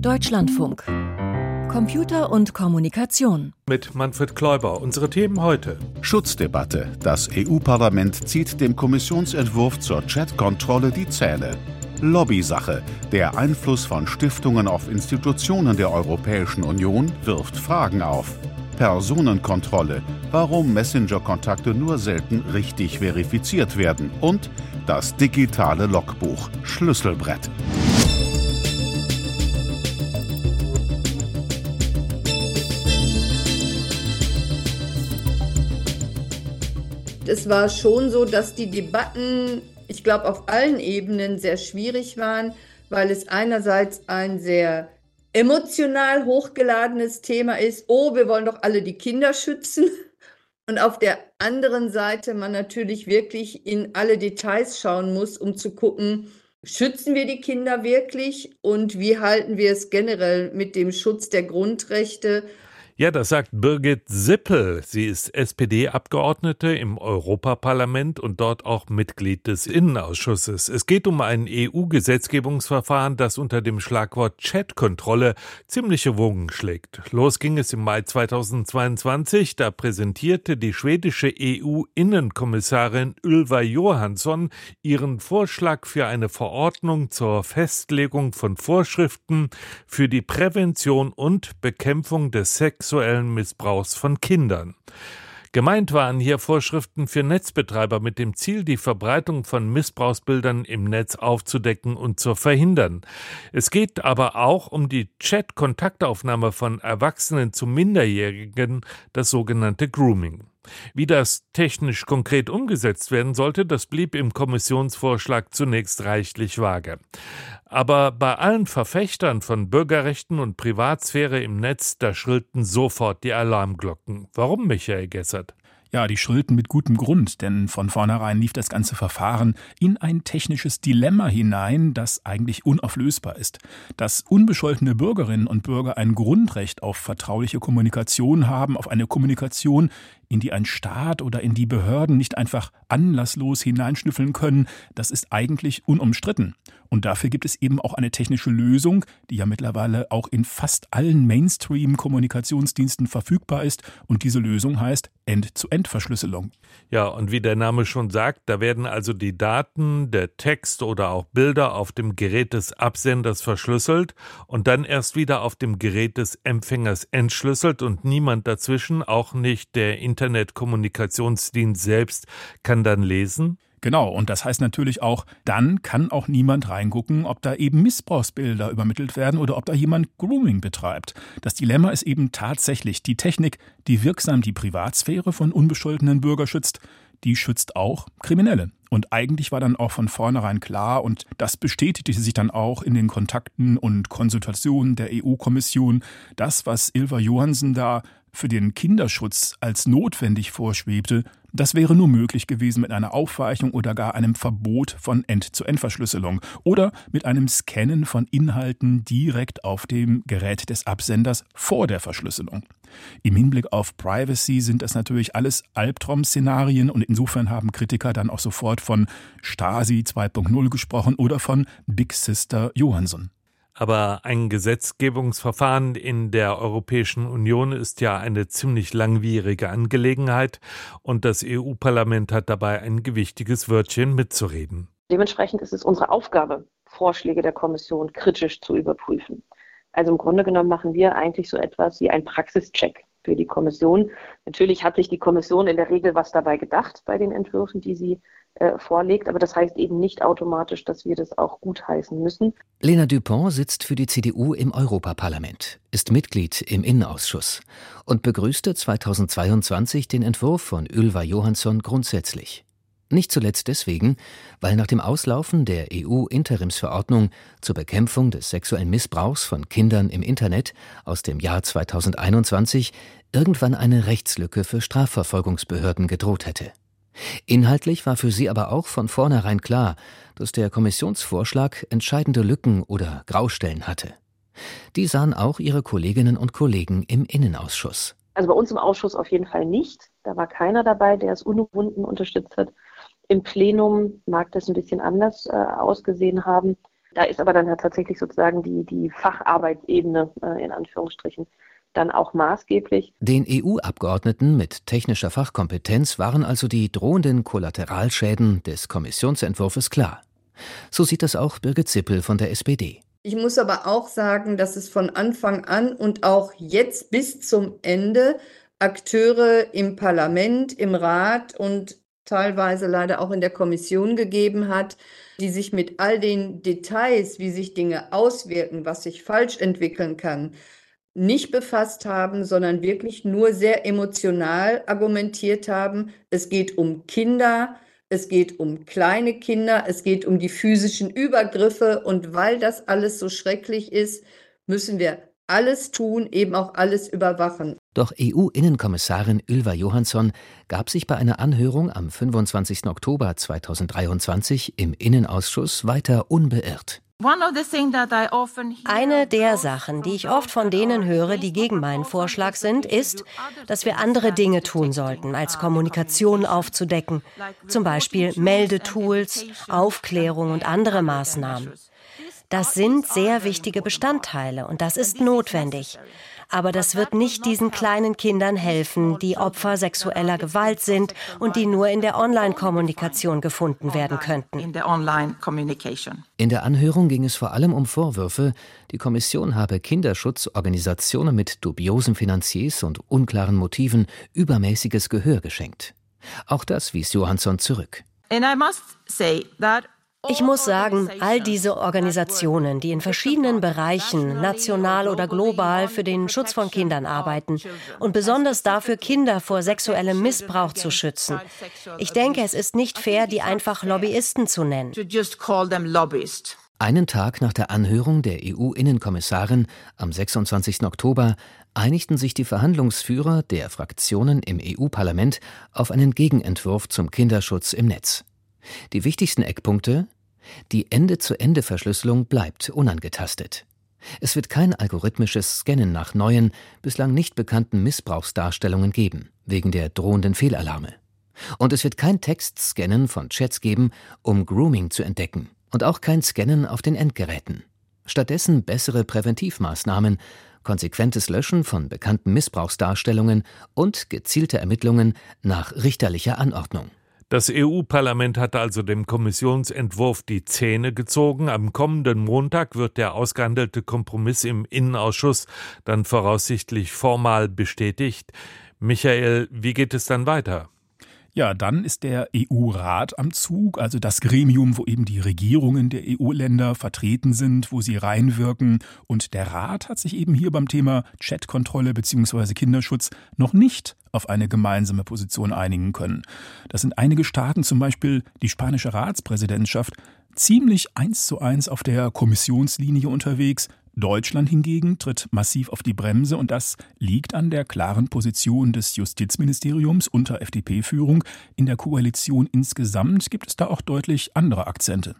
Deutschlandfunk. Computer und Kommunikation. Mit Manfred Kläuber. Unsere Themen heute. Schutzdebatte. Das EU-Parlament zieht dem Kommissionsentwurf zur Chat-Kontrolle die Zähne. Lobbysache. Der Einfluss von Stiftungen auf Institutionen der Europäischen Union wirft Fragen auf. Personenkontrolle. Warum Messenger-Kontakte nur selten richtig verifiziert werden. Und das digitale Logbuch. Schlüsselbrett. Es war schon so, dass die Debatten, ich glaube, auf allen Ebenen sehr schwierig waren, weil es einerseits ein sehr emotional hochgeladenes Thema ist, oh, wir wollen doch alle die Kinder schützen. Und auf der anderen Seite man natürlich wirklich in alle Details schauen muss, um zu gucken, schützen wir die Kinder wirklich und wie halten wir es generell mit dem Schutz der Grundrechte ja, das sagt Birgit Sippel. Sie ist SPD-Abgeordnete im Europaparlament und dort auch Mitglied des Innenausschusses. Es geht um ein EU-Gesetzgebungsverfahren, das unter dem Schlagwort Chatkontrolle ziemliche Wogen schlägt. Los ging es im Mai 2022. Da präsentierte die schwedische EU-Innenkommissarin Ylva Johansson ihren Vorschlag für eine Verordnung zur Festlegung von Vorschriften für die Prävention und Bekämpfung des Sex sexuellen Missbrauchs von Kindern. Gemeint waren hier Vorschriften für Netzbetreiber mit dem Ziel, die Verbreitung von Missbrauchsbildern im Netz aufzudecken und zu verhindern. Es geht aber auch um die Chat-Kontaktaufnahme von Erwachsenen zu Minderjährigen, das sogenannte Grooming. Wie das technisch konkret umgesetzt werden sollte, das blieb im Kommissionsvorschlag zunächst reichlich vage. Aber bei allen Verfechtern von Bürgerrechten und Privatsphäre im Netz, da schrillten sofort die Alarmglocken. Warum, Michael Gessert? Ja, die schrillten mit gutem Grund, denn von vornherein lief das ganze Verfahren in ein technisches Dilemma hinein, das eigentlich unauflösbar ist. Dass unbescholtene Bürgerinnen und Bürger ein Grundrecht auf vertrauliche Kommunikation haben, auf eine Kommunikation, in die ein Staat oder in die Behörden nicht einfach anlasslos hineinschnüffeln können, das ist eigentlich unumstritten. Und dafür gibt es eben auch eine technische Lösung, die ja mittlerweile auch in fast allen Mainstream-Kommunikationsdiensten verfügbar ist. Und diese Lösung heißt End-zu-End-Verschlüsselung. Ja, und wie der Name schon sagt, da werden also die Daten, der Text oder auch Bilder auf dem Gerät des Absenders verschlüsselt und dann erst wieder auf dem Gerät des Empfängers entschlüsselt und niemand dazwischen, auch nicht der Internetkommunikationsdienst selbst, kann dann lesen? Genau, und das heißt natürlich auch, dann kann auch niemand reingucken, ob da eben Missbrauchsbilder übermittelt werden oder ob da jemand Grooming betreibt. Das Dilemma ist eben tatsächlich die Technik, die wirksam die Privatsphäre von unbescholtenen Bürgern schützt, die schützt auch Kriminelle. Und eigentlich war dann auch von vornherein klar, und das bestätigte sich dann auch in den Kontakten und Konsultationen der EU-Kommission, das, was Ilva Johansen da für den Kinderschutz als notwendig vorschwebte, das wäre nur möglich gewesen mit einer Aufweichung oder gar einem Verbot von End-zu-End-Verschlüsselung oder mit einem Scannen von Inhalten direkt auf dem Gerät des Absenders vor der Verschlüsselung. Im Hinblick auf Privacy sind das natürlich alles Albtraum-Szenarien und insofern haben Kritiker dann auch sofort von Stasi 2.0 gesprochen oder von Big Sister Johansson. Aber ein Gesetzgebungsverfahren in der Europäischen Union ist ja eine ziemlich langwierige Angelegenheit und das EU-Parlament hat dabei ein gewichtiges Wörtchen mitzureden. Dementsprechend ist es unsere Aufgabe, Vorschläge der Kommission kritisch zu überprüfen. Also im Grunde genommen machen wir eigentlich so etwas wie einen Praxischeck für die Kommission. Natürlich hat sich die Kommission in der Regel was dabei gedacht bei den Entwürfen, die sie äh, vorlegt. Aber das heißt eben nicht automatisch, dass wir das auch gutheißen müssen. Lena Dupont sitzt für die CDU im Europaparlament, ist Mitglied im Innenausschuss und begrüßte 2022 den Entwurf von Ylva Johansson grundsätzlich. Nicht zuletzt deswegen, weil nach dem Auslaufen der EU-Interimsverordnung zur Bekämpfung des sexuellen Missbrauchs von Kindern im Internet aus dem Jahr 2021 irgendwann eine Rechtslücke für Strafverfolgungsbehörden gedroht hätte. Inhaltlich war für sie aber auch von vornherein klar, dass der Kommissionsvorschlag entscheidende Lücken oder Graustellen hatte. Die sahen auch ihre Kolleginnen und Kollegen im Innenausschuss. Also bei uns im Ausschuss auf jeden Fall nicht. Da war keiner dabei, der es unumwunden unterstützt hat. Im Plenum mag das ein bisschen anders äh, ausgesehen haben. Da ist aber dann tatsächlich sozusagen die, die Facharbeitsebene äh, in Anführungsstrichen dann auch maßgeblich. Den EU-Abgeordneten mit technischer Fachkompetenz waren also die drohenden Kollateralschäden des Kommissionsentwurfs klar. So sieht das auch Birgit Zippel von der SPD. Ich muss aber auch sagen, dass es von Anfang an und auch jetzt bis zum Ende Akteure im Parlament, im Rat und teilweise leider auch in der Kommission gegeben hat, die sich mit all den Details, wie sich Dinge auswirken, was sich falsch entwickeln kann, nicht befasst haben, sondern wirklich nur sehr emotional argumentiert haben. Es geht um Kinder, es geht um kleine Kinder, es geht um die physischen Übergriffe und weil das alles so schrecklich ist, müssen wir alles tun, eben auch alles überwachen. Doch EU-Innenkommissarin Ylva Johansson gab sich bei einer Anhörung am 25. Oktober 2023 im Innenausschuss weiter unbeirrt. Eine der Sachen, die ich oft von denen höre, die gegen meinen Vorschlag sind, ist, dass wir andere Dinge tun sollten, als Kommunikation aufzudecken, zum Beispiel Meldetools, Aufklärung und andere Maßnahmen. Das sind sehr wichtige Bestandteile und das ist notwendig. Aber das wird nicht diesen kleinen Kindern helfen, die Opfer sexueller Gewalt sind und die nur in der Online-Kommunikation gefunden werden könnten. In der Anhörung ging es vor allem um Vorwürfe, die Kommission habe Kinderschutzorganisationen mit dubiosen Finanziers und unklaren Motiven übermäßiges Gehör geschenkt. Auch das wies Johansson zurück. And I must say that ich muss sagen, all diese Organisationen, die in verschiedenen Bereichen, national oder global, für den Schutz von Kindern arbeiten und besonders dafür, Kinder vor sexuellem Missbrauch zu schützen. Ich denke, es ist nicht fair, die einfach Lobbyisten zu nennen. Einen Tag nach der Anhörung der EU-Innenkommissarin am 26. Oktober einigten sich die Verhandlungsführer der Fraktionen im EU-Parlament auf einen Gegenentwurf zum Kinderschutz im Netz. Die wichtigsten Eckpunkte die Ende-zu-Ende-Verschlüsselung bleibt unangetastet. Es wird kein algorithmisches Scannen nach neuen, bislang nicht bekannten Missbrauchsdarstellungen geben, wegen der drohenden Fehlalarme. Und es wird kein Textscannen von Chats geben, um Grooming zu entdecken. Und auch kein Scannen auf den Endgeräten. Stattdessen bessere Präventivmaßnahmen, konsequentes Löschen von bekannten Missbrauchsdarstellungen und gezielte Ermittlungen nach richterlicher Anordnung. Das EU-Parlament hat also dem Kommissionsentwurf die Zähne gezogen. Am kommenden Montag wird der ausgehandelte Kompromiss im Innenausschuss dann voraussichtlich formal bestätigt. Michael, wie geht es dann weiter? Ja, dann ist der EU-Rat am Zug, also das Gremium, wo eben die Regierungen der EU-Länder vertreten sind, wo sie reinwirken. Und der Rat hat sich eben hier beim Thema Chatkontrolle bzw. Kinderschutz noch nicht auf eine gemeinsame Position einigen können. Das sind einige Staaten, zum Beispiel die spanische Ratspräsidentschaft, ziemlich eins zu eins auf der Kommissionslinie unterwegs, Deutschland hingegen tritt massiv auf die Bremse und das liegt an der klaren Position des Justizministeriums unter FDP-Führung. In der Koalition insgesamt gibt es da auch deutlich andere Akzente.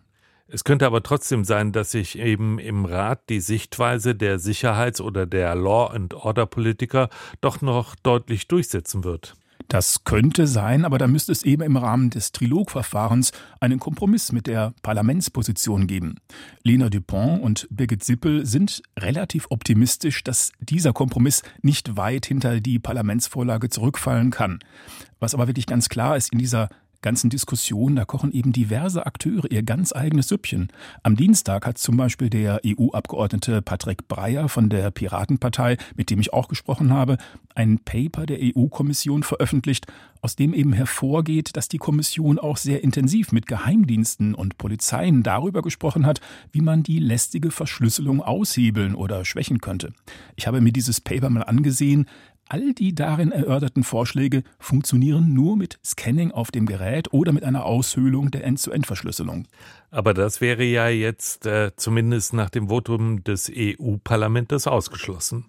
Es könnte aber trotzdem sein, dass sich eben im Rat die Sichtweise der Sicherheits- oder der Law-and-Order-Politiker doch noch deutlich durchsetzen wird. Das könnte sein, aber da müsste es eben im Rahmen des Trilogverfahrens einen Kompromiss mit der Parlamentsposition geben. Lena Dupont und Birgit Sippel sind relativ optimistisch, dass dieser Kompromiss nicht weit hinter die Parlamentsvorlage zurückfallen kann. Was aber wirklich ganz klar ist, in dieser ganzen Diskussion, da kochen eben diverse Akteure ihr ganz eigenes Süppchen. Am Dienstag hat zum Beispiel der EU-Abgeordnete Patrick Breyer von der Piratenpartei, mit dem ich auch gesprochen habe, ein Paper der EU-Kommission veröffentlicht, aus dem eben hervorgeht, dass die Kommission auch sehr intensiv mit Geheimdiensten und Polizeien darüber gesprochen hat, wie man die lästige Verschlüsselung aushebeln oder schwächen könnte. Ich habe mir dieses Paper mal angesehen. All die darin erörterten Vorschläge funktionieren nur mit Scanning auf dem Gerät oder mit einer Aushöhlung der End-zu-End-Verschlüsselung. Aber das wäre ja jetzt äh, zumindest nach dem Votum des EU-Parlaments ausgeschlossen.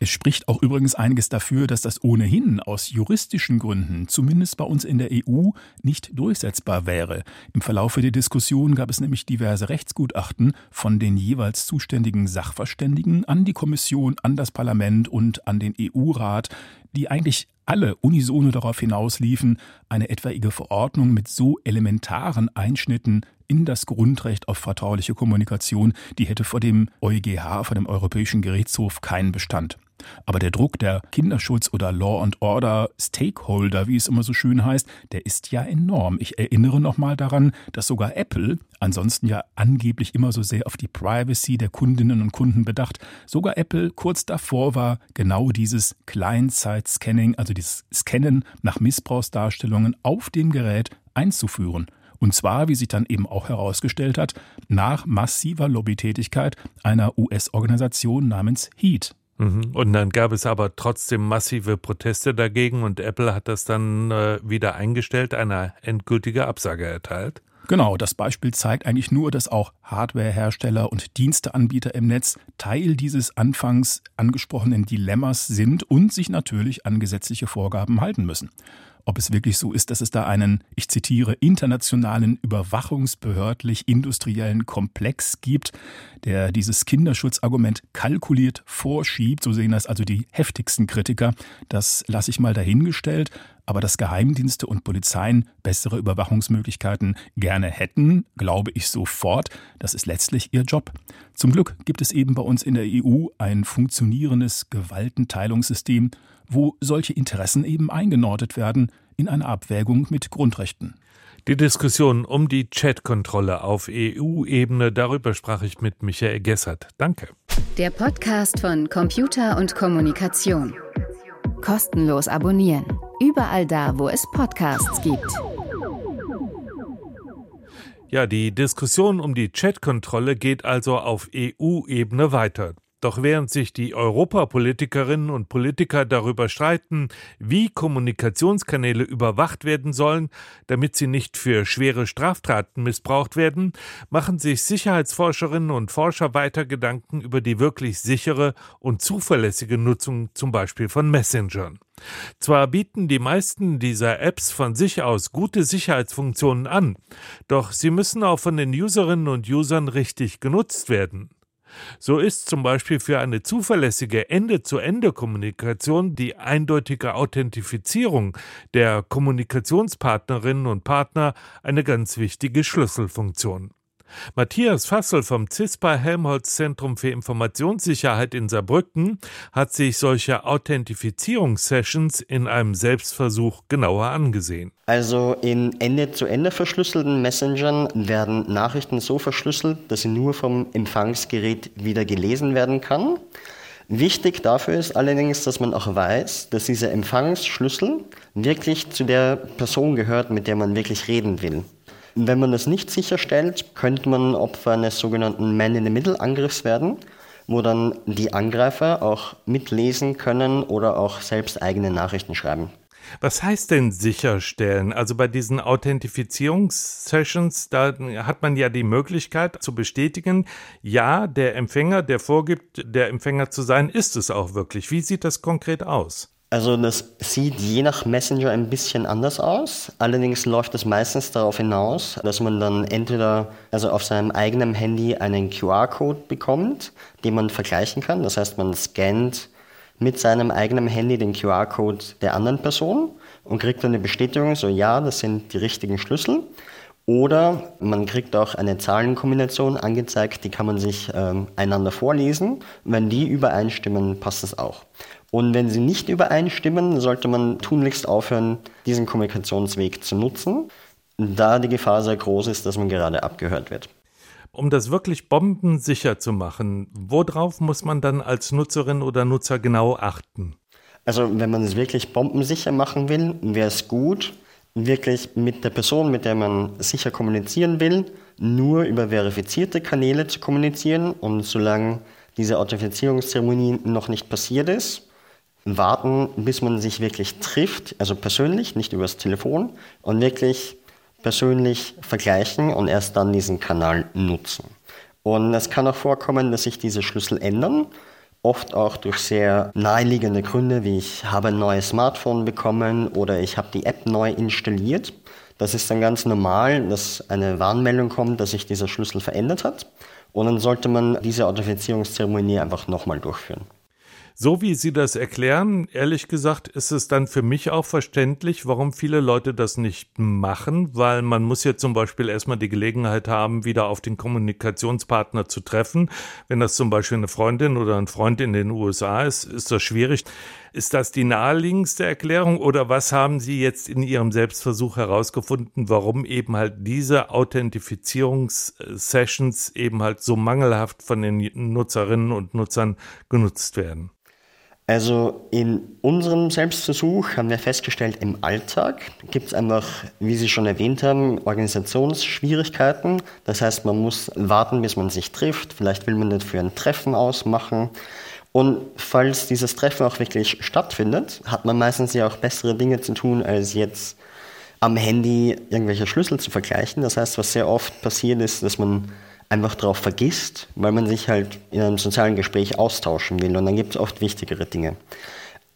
Es spricht auch übrigens einiges dafür, dass das ohnehin aus juristischen Gründen, zumindest bei uns in der EU, nicht durchsetzbar wäre. Im Verlaufe der Diskussion gab es nämlich diverse Rechtsgutachten von den jeweils zuständigen Sachverständigen an die Kommission, an das Parlament und an den EU-Rat, die eigentlich alle unisono darauf hinausliefen, eine etwaige Verordnung mit so elementaren Einschnitten in das Grundrecht auf vertrauliche Kommunikation, die hätte vor dem EuGH, vor dem Europäischen Gerichtshof, keinen Bestand. Aber der Druck der Kinderschutz- oder Law and Order Stakeholder, wie es immer so schön heißt, der ist ja enorm. Ich erinnere nochmal daran, dass sogar Apple, ansonsten ja angeblich immer so sehr auf die Privacy der Kundinnen und Kunden bedacht, sogar Apple kurz davor war, genau dieses Client-Side-Scanning, also dieses Scannen nach Missbrauchsdarstellungen auf dem Gerät einzuführen. Und zwar, wie sich dann eben auch herausgestellt hat, nach massiver Lobbytätigkeit einer US-Organisation namens HEAT. Mhm. Und dann gab es aber trotzdem massive Proteste dagegen und Apple hat das dann äh, wieder eingestellt, eine endgültige Absage erteilt. Genau, das Beispiel zeigt eigentlich nur, dass auch Hardwarehersteller und Diensteanbieter im Netz Teil dieses anfangs angesprochenen Dilemmas sind und sich natürlich an gesetzliche Vorgaben halten müssen ob es wirklich so ist, dass es da einen, ich zitiere, internationalen überwachungsbehördlich-industriellen Komplex gibt, der dieses Kinderschutzargument kalkuliert vorschiebt. So sehen das also die heftigsten Kritiker. Das lasse ich mal dahingestellt. Aber dass Geheimdienste und Polizeien bessere Überwachungsmöglichkeiten gerne hätten, glaube ich sofort. Das ist letztlich ihr Job. Zum Glück gibt es eben bei uns in der EU ein funktionierendes Gewaltenteilungssystem wo solche Interessen eben eingenordet werden in einer Abwägung mit Grundrechten. Die Diskussion um die Chatkontrolle auf EU-Ebene, darüber sprach ich mit Michael Gessert. Danke. Der Podcast von Computer und Kommunikation. Kostenlos abonnieren. Überall da, wo es Podcasts gibt. Ja, die Diskussion um die Chatkontrolle geht also auf EU-Ebene weiter. Doch während sich die Europapolitikerinnen und Politiker darüber streiten, wie Kommunikationskanäle überwacht werden sollen, damit sie nicht für schwere Straftaten missbraucht werden, machen sich Sicherheitsforscherinnen und Forscher weiter Gedanken über die wirklich sichere und zuverlässige Nutzung zum Beispiel von Messengern. Zwar bieten die meisten dieser Apps von sich aus gute Sicherheitsfunktionen an, doch sie müssen auch von den Userinnen und Usern richtig genutzt werden. So ist zum Beispiel für eine zuverlässige Ende-zu-Ende-Kommunikation die eindeutige Authentifizierung der Kommunikationspartnerinnen und Partner eine ganz wichtige Schlüsselfunktion. Matthias Fassel vom CISPA Helmholtz Zentrum für Informationssicherheit in Saarbrücken hat sich solche Authentifizierungssessions in einem Selbstversuch genauer angesehen. Also in Ende-zu-Ende verschlüsselten Messengern werden Nachrichten so verschlüsselt, dass sie nur vom Empfangsgerät wieder gelesen werden kann. Wichtig dafür ist allerdings, dass man auch weiß, dass dieser Empfangsschlüssel wirklich zu der Person gehört, mit der man wirklich reden will. Wenn man das nicht sicherstellt, könnte man Opfer eines sogenannten Man-in-the-Middle-Angriffs werden, wo dann die Angreifer auch mitlesen können oder auch selbst eigene Nachrichten schreiben. Was heißt denn sicherstellen? Also bei diesen Authentifizierungssessions, da hat man ja die Möglichkeit zu bestätigen, ja, der Empfänger, der vorgibt, der Empfänger zu sein, ist es auch wirklich. Wie sieht das konkret aus? Also das sieht je nach Messenger ein bisschen anders aus. Allerdings läuft es meistens darauf hinaus, dass man dann entweder also auf seinem eigenen Handy einen QR-Code bekommt, den man vergleichen kann. Das heißt, man scannt mit seinem eigenen Handy den QR-Code der anderen Person und kriegt dann eine Bestätigung, so ja, das sind die richtigen Schlüssel. Oder man kriegt auch eine Zahlenkombination angezeigt, die kann man sich ähm, einander vorlesen. Wenn die übereinstimmen, passt es auch. Und wenn sie nicht übereinstimmen, sollte man tunlichst aufhören, diesen Kommunikationsweg zu nutzen, da die Gefahr sehr groß ist, dass man gerade abgehört wird. Um das wirklich bombensicher zu machen, worauf muss man dann als Nutzerin oder Nutzer genau achten? Also wenn man es wirklich bombensicher machen will, wäre es gut, wirklich mit der Person, mit der man sicher kommunizieren will, nur über verifizierte Kanäle zu kommunizieren und solange diese Authentifizierungszeremonie noch nicht passiert ist, warten, bis man sich wirklich trifft, also persönlich, nicht übers Telefon, und wirklich persönlich vergleichen und erst dann diesen Kanal nutzen. Und es kann auch vorkommen, dass sich diese Schlüssel ändern, oft auch durch sehr naheliegende Gründe, wie ich habe ein neues Smartphone bekommen oder ich habe die App neu installiert. Das ist dann ganz normal, dass eine Warnmeldung kommt, dass sich dieser Schlüssel verändert hat. Und dann sollte man diese Authentifizierungszeremonie einfach nochmal durchführen. So wie Sie das erklären, ehrlich gesagt, ist es dann für mich auch verständlich, warum viele Leute das nicht machen, weil man muss ja zum Beispiel erstmal die Gelegenheit haben, wieder auf den Kommunikationspartner zu treffen. Wenn das zum Beispiel eine Freundin oder ein Freund in den USA ist, ist das schwierig. Ist das die naheliegendste Erklärung oder was haben Sie jetzt in Ihrem Selbstversuch herausgefunden, warum eben halt diese Authentifizierungssessions eben halt so mangelhaft von den Nutzerinnen und Nutzern genutzt werden? Also in unserem Selbstversuch haben wir festgestellt, im Alltag gibt es einfach, wie Sie schon erwähnt haben, Organisationsschwierigkeiten. Das heißt, man muss warten, bis man sich trifft. Vielleicht will man das für ein Treffen ausmachen. Und falls dieses Treffen auch wirklich stattfindet, hat man meistens ja auch bessere Dinge zu tun, als jetzt am Handy irgendwelche Schlüssel zu vergleichen. Das heißt, was sehr oft passiert ist, dass man einfach darauf vergisst, weil man sich halt in einem sozialen Gespräch austauschen will. Und dann gibt es oft wichtigere Dinge.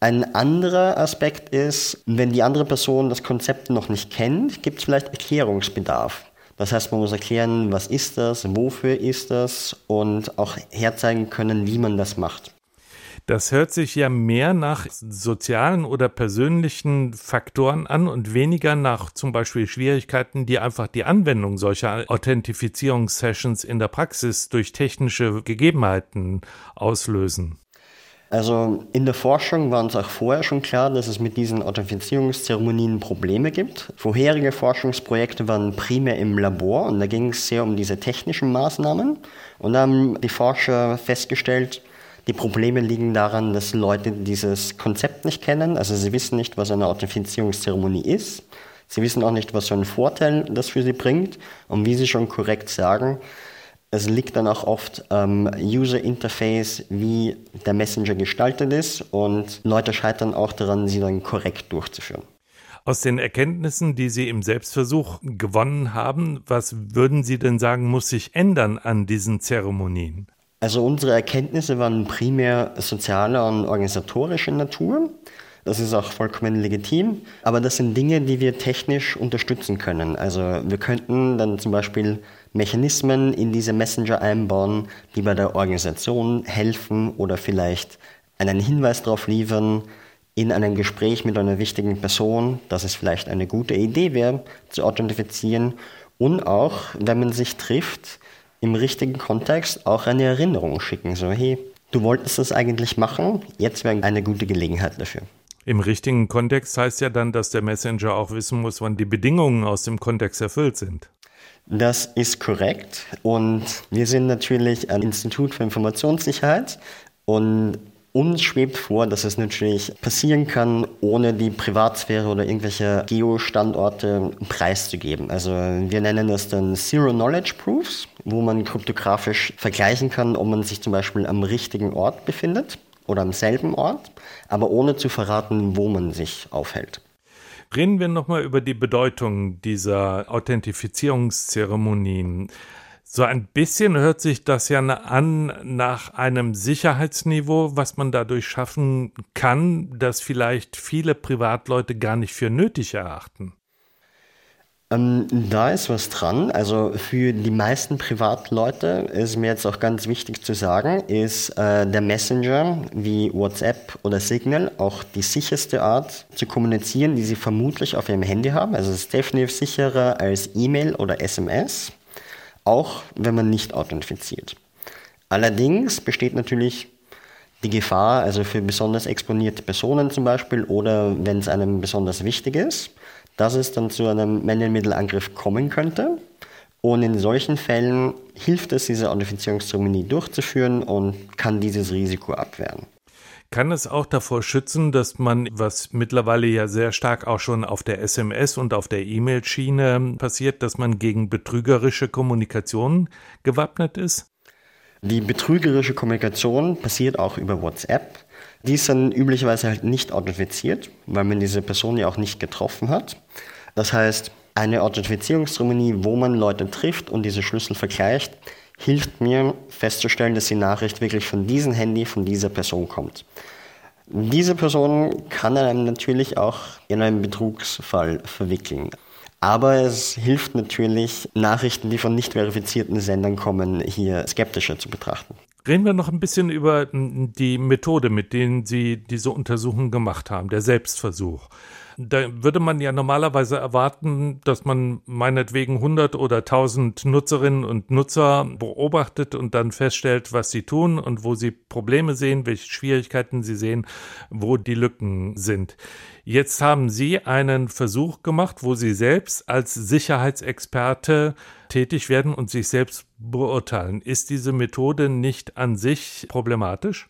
Ein anderer Aspekt ist, wenn die andere Person das Konzept noch nicht kennt, gibt es vielleicht Erklärungsbedarf. Das heißt, man muss erklären, was ist das, wofür ist das und auch herzeigen können, wie man das macht. Das hört sich ja mehr nach sozialen oder persönlichen Faktoren an und weniger nach zum Beispiel Schwierigkeiten, die einfach die Anwendung solcher Authentifizierungssessions in der Praxis durch technische Gegebenheiten auslösen. Also in der Forschung war uns auch vorher schon klar, dass es mit diesen Authentifizierungszeremonien Probleme gibt. Vorherige Forschungsprojekte waren primär im Labor und da ging es sehr um diese technischen Maßnahmen. Und da haben die Forscher festgestellt, die Probleme liegen daran, dass Leute dieses Konzept nicht kennen. Also sie wissen nicht, was eine Authentifizierungszeremonie ist. Sie wissen auch nicht, was für einen Vorteil das für sie bringt. Und wie Sie schon korrekt sagen, es liegt dann auch oft am User Interface, wie der Messenger gestaltet ist. Und Leute scheitern auch daran, sie dann korrekt durchzuführen. Aus den Erkenntnissen, die Sie im Selbstversuch gewonnen haben, was würden Sie denn sagen, muss sich ändern an diesen Zeremonien? Also unsere Erkenntnisse waren primär sozialer und organisatorischer Natur. Das ist auch vollkommen legitim. Aber das sind Dinge, die wir technisch unterstützen können. Also wir könnten dann zum Beispiel Mechanismen in diese Messenger einbauen, die bei der Organisation helfen oder vielleicht einen Hinweis darauf liefern, in einem Gespräch mit einer wichtigen Person, dass es vielleicht eine gute Idee wäre, zu authentifizieren. Und auch, wenn man sich trifft, im richtigen Kontext auch eine Erinnerung schicken. So, hey, du wolltest das eigentlich machen, jetzt wäre eine gute Gelegenheit dafür. Im richtigen Kontext heißt ja dann, dass der Messenger auch wissen muss, wann die Bedingungen aus dem Kontext erfüllt sind. Das ist korrekt. Und wir sind natürlich ein Institut für Informationssicherheit und uns schwebt vor, dass es natürlich passieren kann, ohne die Privatsphäre oder irgendwelche Geo-Standorte preiszugeben. Also wir nennen das dann Zero Knowledge Proofs, wo man kryptografisch vergleichen kann, ob man sich zum Beispiel am richtigen Ort befindet oder am selben Ort, aber ohne zu verraten, wo man sich aufhält. Reden wir nochmal über die Bedeutung dieser Authentifizierungszeremonien. So ein bisschen hört sich das ja an nach einem Sicherheitsniveau, was man dadurch schaffen kann, das vielleicht viele Privatleute gar nicht für nötig erachten. Ähm, da ist was dran. Also für die meisten Privatleute ist mir jetzt auch ganz wichtig zu sagen, ist äh, der Messenger wie WhatsApp oder Signal auch die sicherste Art zu kommunizieren, die sie vermutlich auf ihrem Handy haben. Also es ist definitiv sicherer als E-Mail oder SMS auch wenn man nicht authentifiziert. Allerdings besteht natürlich die Gefahr, also für besonders exponierte Personen zum Beispiel oder wenn es einem besonders wichtig ist, dass es dann zu einem Man-in-Middle-Angriff kommen könnte. Und in solchen Fällen hilft es, diese Authentifizierungszeremonie durchzuführen und kann dieses Risiko abwehren. Kann es auch davor schützen, dass man, was mittlerweile ja sehr stark auch schon auf der SMS und auf der E-Mail-Schiene passiert, dass man gegen betrügerische Kommunikation gewappnet ist? Die betrügerische Kommunikation passiert auch über WhatsApp. Die ist dann üblicherweise halt nicht authentifiziert, weil man diese Person ja auch nicht getroffen hat. Das heißt, eine Authentifizierungszeremonie, wo man Leute trifft und diese Schlüssel vergleicht, hilft mir festzustellen, dass die Nachricht wirklich von diesem Handy, von dieser Person kommt. Diese Person kann einem natürlich auch in einen Betrugsfall verwickeln. Aber es hilft natürlich, Nachrichten, die von nicht verifizierten Sendern kommen, hier skeptischer zu betrachten. Reden wir noch ein bisschen über die Methode, mit denen Sie diese Untersuchung gemacht haben, der Selbstversuch. Da würde man ja normalerweise erwarten, dass man meinetwegen 100 oder 1000 Nutzerinnen und Nutzer beobachtet und dann feststellt, was sie tun und wo sie Probleme sehen, welche Schwierigkeiten sie sehen, wo die Lücken sind. Jetzt haben Sie einen Versuch gemacht, wo Sie selbst als Sicherheitsexperte tätig werden und sich selbst beurteilen. Ist diese Methode nicht an sich problematisch?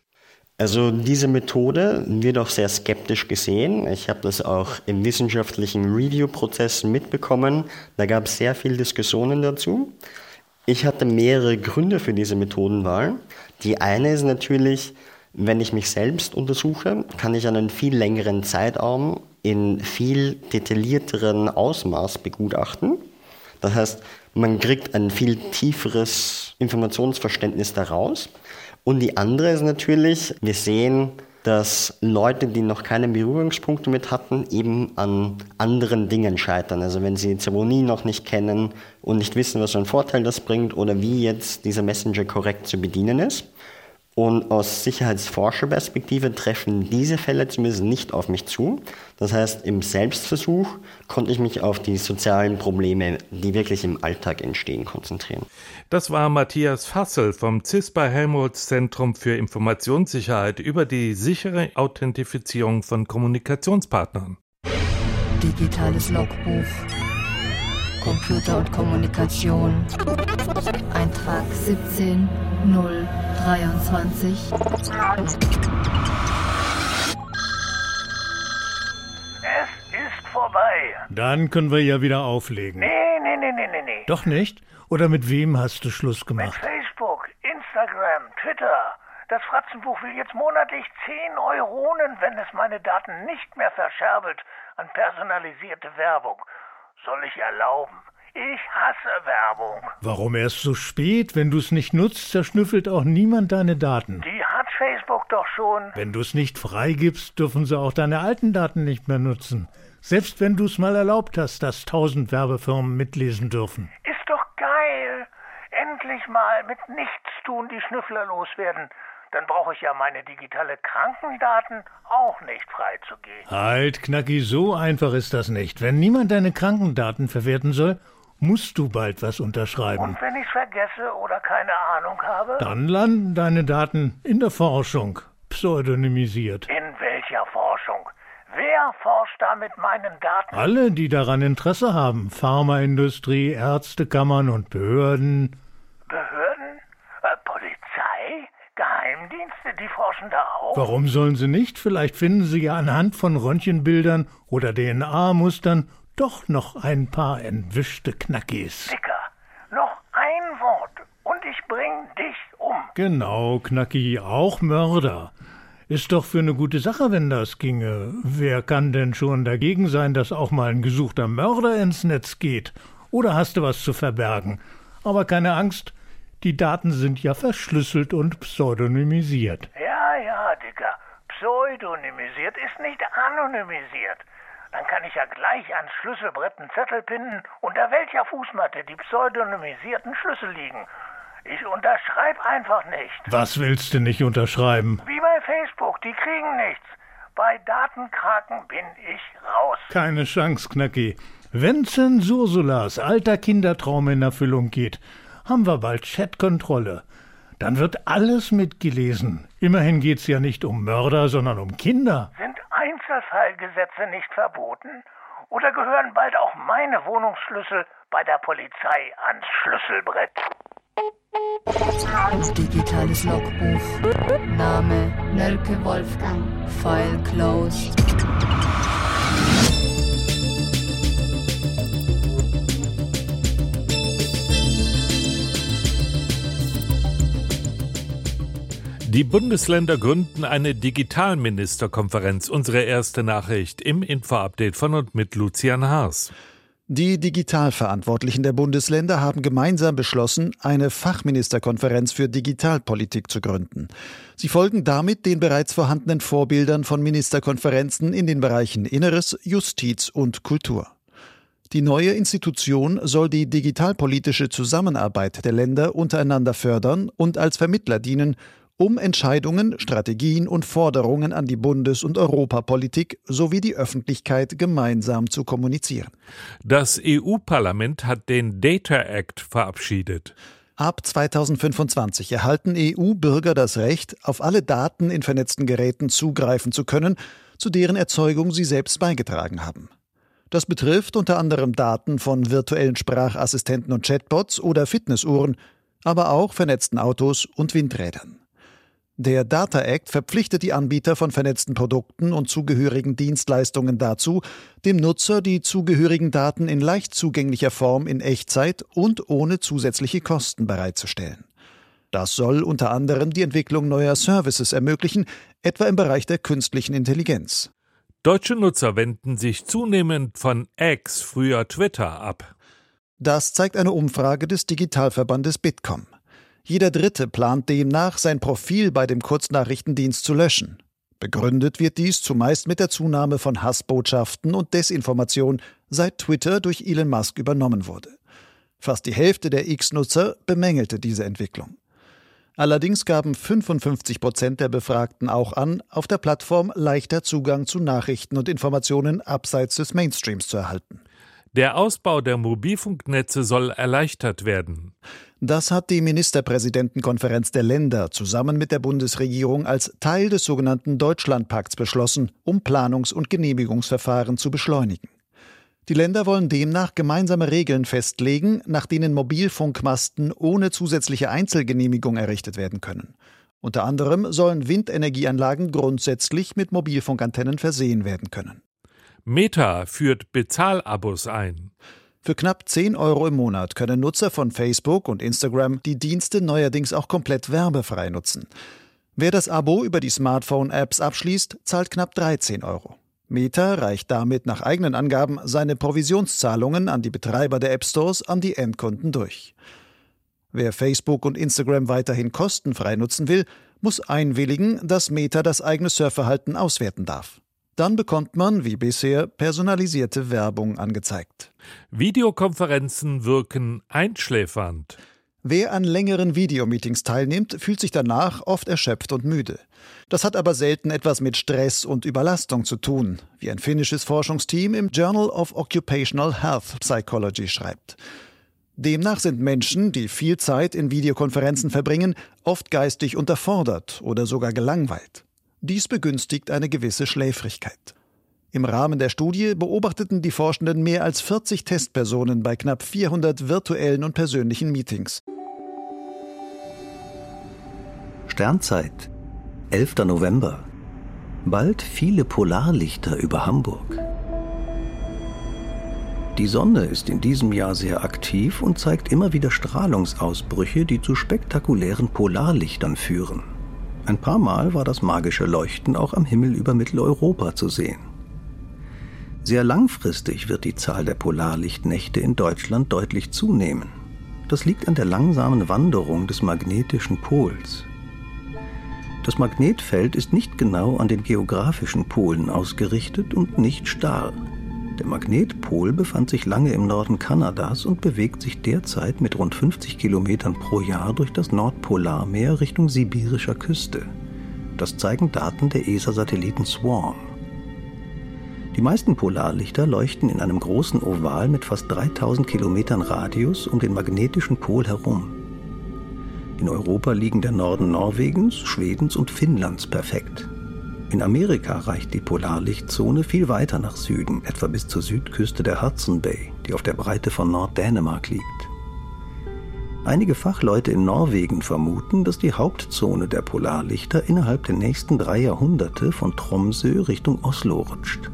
Also diese Methode wird auch sehr skeptisch gesehen. Ich habe das auch im wissenschaftlichen Review-Prozess mitbekommen. Da gab es sehr viele Diskussionen dazu. Ich hatte mehrere Gründe für diese Methodenwahl. Die eine ist natürlich, wenn ich mich selbst untersuche, kann ich einen viel längeren Zeitraum in viel detaillierteren Ausmaß begutachten. Das heißt, man kriegt ein viel tieferes Informationsverständnis daraus. Und die andere ist natürlich, wir sehen, dass Leute, die noch keine Berührungspunkte mit hatten, eben an anderen Dingen scheitern. Also wenn sie die Zeremonie noch nicht kennen und nicht wissen, was für einen Vorteil das bringt oder wie jetzt dieser Messenger korrekt zu bedienen ist. Und aus Sicherheitsforscherperspektive treffen diese Fälle zumindest nicht auf mich zu. Das heißt, im Selbstversuch konnte ich mich auf die sozialen Probleme, die wirklich im Alltag entstehen, konzentrieren. Das war Matthias Fassel vom CISPA Helmholtz Zentrum für Informationssicherheit über die sichere Authentifizierung von Kommunikationspartnern. Digitales Logbuch. Computer und Kommunikation. Eintrag 17023. Es ist vorbei. Dann können wir ja wieder auflegen. Nee, nee, nee, nee, nee, nee. Doch nicht? Oder mit wem hast du Schluss gemacht? Mit Facebook, Instagram, Twitter. Das Fratzenbuch will jetzt monatlich 10 Euronen, wenn es meine Daten nicht mehr verscherbelt an personalisierte Werbung soll ich erlauben. Ich hasse Werbung. Warum erst so spät? Wenn du es nicht nutzt, zerschnüffelt auch niemand deine Daten. Die hat Facebook doch schon. Wenn du es nicht freigibst, dürfen sie auch deine alten Daten nicht mehr nutzen. Selbst wenn du es mal erlaubt hast, dass tausend Werbefirmen mitlesen dürfen. Ist doch geil. Endlich mal mit Nichtstun die Schnüffler loswerden dann brauche ich ja meine digitale Krankendaten auch nicht freizugeben. Halt, Knacki, so einfach ist das nicht. Wenn niemand deine Krankendaten verwerten soll, musst du bald was unterschreiben. Und wenn ich vergesse oder keine Ahnung habe? Dann landen deine Daten in der Forschung, pseudonymisiert. In welcher Forschung? Wer forscht da mit meinen Daten? Alle, die daran Interesse haben. Pharmaindustrie, Ärztekammern und Behörden. Geheimdienste, die forschen da auch. Warum sollen sie nicht? Vielleicht finden sie ja anhand von Röntgenbildern oder DNA-Mustern doch noch ein paar entwischte Knackis. Dicker, noch ein Wort und ich bring dich um. Genau, Knacki, auch Mörder. Ist doch für eine gute Sache, wenn das ginge. Wer kann denn schon dagegen sein, dass auch mal ein gesuchter Mörder ins Netz geht? Oder hast du was zu verbergen? Aber keine Angst, die Daten sind ja verschlüsselt und pseudonymisiert. Ja, ja, Dicker. Pseudonymisiert ist nicht anonymisiert. Dann kann ich ja gleich ans Schlüsselbrett einen Zettel pinnen, unter welcher Fußmatte die pseudonymisierten Schlüssel liegen. Ich unterschreibe einfach nicht. Was willst du nicht unterschreiben? Wie bei Facebook, die kriegen nichts. Bei Datenkraken bin ich raus. Keine Chance, Knacki. Wenn Zensursulas alter Kindertraum in Erfüllung geht, haben wir bald Chatkontrolle. Dann wird alles mitgelesen. Immerhin geht's ja nicht um Mörder, sondern um Kinder. Sind Einzelfallgesetze nicht verboten? Oder gehören bald auch meine Wohnungsschlüssel bei der Polizei ans Schlüsselbrett? Digitales Logbuch. Name Nölke Wolfgang. File closed. Die Bundesländer gründen eine Digitalministerkonferenz. Unsere erste Nachricht im Info-Update von und mit Lucian Haas. Die Digitalverantwortlichen der Bundesländer haben gemeinsam beschlossen, eine Fachministerkonferenz für Digitalpolitik zu gründen. Sie folgen damit den bereits vorhandenen Vorbildern von Ministerkonferenzen in den Bereichen Inneres, Justiz und Kultur. Die neue Institution soll die digitalpolitische Zusammenarbeit der Länder untereinander fördern und als Vermittler dienen, um Entscheidungen, Strategien und Forderungen an die Bundes- und Europapolitik sowie die Öffentlichkeit gemeinsam zu kommunizieren. Das EU-Parlament hat den Data Act verabschiedet. Ab 2025 erhalten EU-Bürger das Recht, auf alle Daten in vernetzten Geräten zugreifen zu können, zu deren Erzeugung sie selbst beigetragen haben. Das betrifft unter anderem Daten von virtuellen Sprachassistenten und Chatbots oder Fitnessuhren, aber auch vernetzten Autos und Windrädern. Der Data Act verpflichtet die Anbieter von vernetzten Produkten und zugehörigen Dienstleistungen dazu, dem Nutzer die zugehörigen Daten in leicht zugänglicher Form in Echtzeit und ohne zusätzliche Kosten bereitzustellen. Das soll unter anderem die Entwicklung neuer Services ermöglichen, etwa im Bereich der künstlichen Intelligenz. Deutsche Nutzer wenden sich zunehmend von X, früher Twitter, ab. Das zeigt eine Umfrage des Digitalverbandes Bitkom. Jeder Dritte plant demnach, sein Profil bei dem Kurznachrichtendienst zu löschen. Begründet wird dies zumeist mit der Zunahme von Hassbotschaften und Desinformation, seit Twitter durch Elon Musk übernommen wurde. Fast die Hälfte der X-Nutzer bemängelte diese Entwicklung. Allerdings gaben 55 Prozent der Befragten auch an, auf der Plattform leichter Zugang zu Nachrichten und Informationen abseits des Mainstreams zu erhalten. Der Ausbau der Mobilfunknetze soll erleichtert werden. Das hat die Ministerpräsidentenkonferenz der Länder zusammen mit der Bundesregierung als Teil des sogenannten Deutschlandpakts beschlossen, um Planungs- und Genehmigungsverfahren zu beschleunigen. Die Länder wollen demnach gemeinsame Regeln festlegen, nach denen Mobilfunkmasten ohne zusätzliche Einzelgenehmigung errichtet werden können. Unter anderem sollen Windenergieanlagen grundsätzlich mit Mobilfunkantennen versehen werden können. Meta führt Bezahlabos ein. Für knapp 10 Euro im Monat können Nutzer von Facebook und Instagram die Dienste neuerdings auch komplett werbefrei nutzen. Wer das Abo über die Smartphone-Apps abschließt, zahlt knapp 13 Euro. Meta reicht damit nach eigenen Angaben seine Provisionszahlungen an die Betreiber der App Stores an die Endkunden durch. Wer Facebook und Instagram weiterhin kostenfrei nutzen will, muss einwilligen, dass Meta das eigene Surfverhalten auswerten darf. Dann bekommt man, wie bisher, personalisierte Werbung angezeigt. Videokonferenzen wirken einschläfernd. Wer an längeren Videomeetings teilnimmt, fühlt sich danach oft erschöpft und müde. Das hat aber selten etwas mit Stress und Überlastung zu tun, wie ein finnisches Forschungsteam im Journal of Occupational Health Psychology schreibt. Demnach sind Menschen, die viel Zeit in Videokonferenzen verbringen, oft geistig unterfordert oder sogar gelangweilt. Dies begünstigt eine gewisse Schläfrigkeit. Im Rahmen der Studie beobachteten die Forschenden mehr als 40 Testpersonen bei knapp 400 virtuellen und persönlichen Meetings. Sternzeit, 11. November. Bald viele Polarlichter über Hamburg. Die Sonne ist in diesem Jahr sehr aktiv und zeigt immer wieder Strahlungsausbrüche, die zu spektakulären Polarlichtern führen. Ein paar Mal war das magische Leuchten auch am Himmel über Mitteleuropa zu sehen. Sehr langfristig wird die Zahl der Polarlichtnächte in Deutschland deutlich zunehmen. Das liegt an der langsamen Wanderung des magnetischen Pols. Das Magnetfeld ist nicht genau an den geografischen Polen ausgerichtet und nicht starr. Der Magnetpol befand sich lange im Norden Kanadas und bewegt sich derzeit mit rund 50 Kilometern pro Jahr durch das Nordpolarmeer Richtung sibirischer Küste. Das zeigen Daten der ESA-Satelliten Swarm. Die meisten Polarlichter leuchten in einem großen Oval mit fast 3000 Kilometern Radius um den magnetischen Pol herum. In Europa liegen der Norden Norwegens, Schwedens und Finnlands perfekt. In Amerika reicht die Polarlichtzone viel weiter nach Süden, etwa bis zur Südküste der Hudson Bay, die auf der Breite von Norddänemark liegt. Einige Fachleute in Norwegen vermuten, dass die Hauptzone der Polarlichter innerhalb der nächsten drei Jahrhunderte von Tromsø Richtung Oslo rutscht.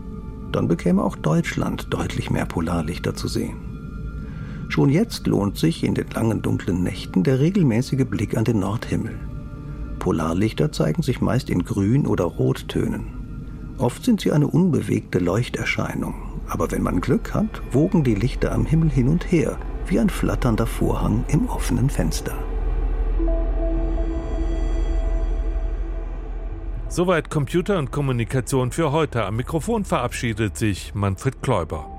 Dann bekäme auch Deutschland deutlich mehr Polarlichter zu sehen. Schon jetzt lohnt sich in den langen dunklen Nächten der regelmäßige Blick an den Nordhimmel. Polarlichter zeigen sich meist in Grün- oder Rottönen. Oft sind sie eine unbewegte Leuchterscheinung, aber wenn man Glück hat, wogen die Lichter am Himmel hin und her, wie ein flatternder Vorhang im offenen Fenster. Soweit Computer und Kommunikation für heute. Am Mikrofon verabschiedet sich Manfred Kläuber.